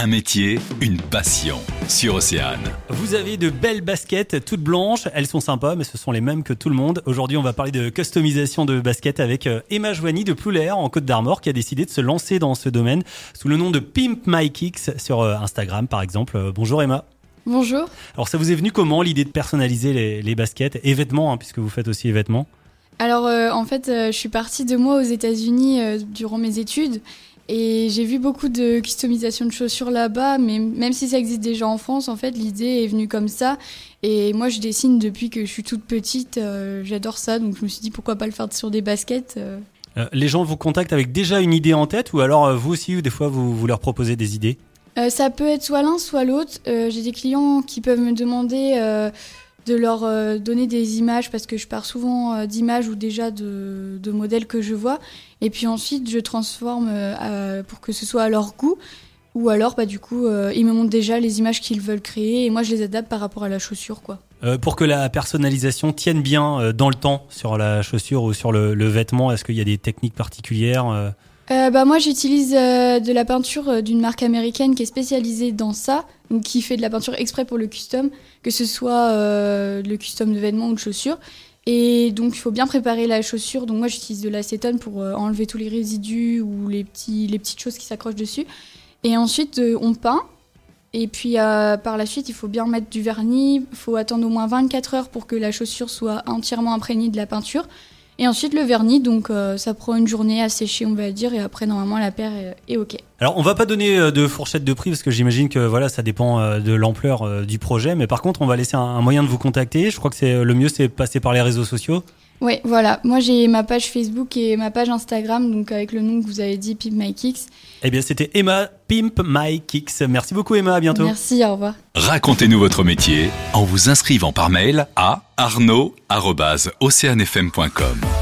Un métier, une passion. Sur Océane. Vous avez de belles baskets toutes blanches, elles sont sympas mais ce sont les mêmes que tout le monde. Aujourd'hui on va parler de customisation de baskets avec euh, Emma Joigny de Ploulair en Côte d'Armor qui a décidé de se lancer dans ce domaine sous le nom de Pimp My Kicks sur euh, Instagram par exemple. Euh, bonjour Emma. Bonjour. Alors ça vous est venu comment l'idée de personnaliser les, baskets? Et vêtements hein, puisque vous faites aussi les vêtements Alors en fait je suis partie de moi aux États-Unis durant mes études et j'ai vu beaucoup de customisation de chaussures là-bas, mais même si ça existe déjà en France, en fait, l'idée est venue comme ça. Et moi, je dessine depuis que je suis toute petite. Euh, j'adore ça, donc je me suis dit pourquoi pas le faire sur des baskets. Euh. Euh, les gens vous contactent avec déjà une idée en tête, ou alors vous aussi, ou des fois, vous, vous leur proposez des idées? Ça peut être soit l'un, soit l'autre. j'ai des clients qui peuvent me demander de leur euh, donner des images parce que je pars souvent euh, d'images ou déjà de, modèles que je vois. Et puis ensuite, je transforme euh, pour que ce soit à leur goût. Ou alors, bah, du coup, ils me montrent déjà les images qu'ils veulent créer et moi, je les adapte par rapport à la chaussure. quoi. pour que la personnalisation tienne bien dans le temps sur la chaussure ou sur le vêtement, est-ce qu'il y a des techniques particulières euh, bah moi j'utilise euh, de la peinture euh, d'une marque américaine qui est spécialisée dans ça, donc qui fait de la peinture exprès pour le custom, que ce soit le custom de vêtements ou de chaussures. Et donc il faut bien préparer la chaussure. Donc moi j'utilise de l'acétone pour enlever tous les résidus ou les petites choses qui s'accrochent dessus. Et ensuite on peint. Et puis par la suite il faut bien mettre du vernis. Il faut attendre au moins 24 heures pour que la chaussure soit entièrement imprégnée de la peinture. Et ensuite le vernis, donc euh, ça prend une journée à sécher, on va dire, et après normalement la paire est, ok. Alors on va pas donner euh, de fourchette de prix parce que j'imagine que voilà ça dépend euh, de l'ampleur du projet, mais par contre on va laisser un, moyen de vous contacter. Je crois que c'est le mieux, c'est passer par les réseaux sociaux. Oui, voilà. Moi, j'ai ma page Facebook et ma page Instagram, donc avec le nom que vous avez dit, Pimp My Kicks. Eh bien, c'était Emma Pimp My Kicks. Merci beaucoup, Emma. À bientôt. Merci, au revoir. Racontez-nous votre métier en vous inscrivant par mail à arnaud.oceanfm.com.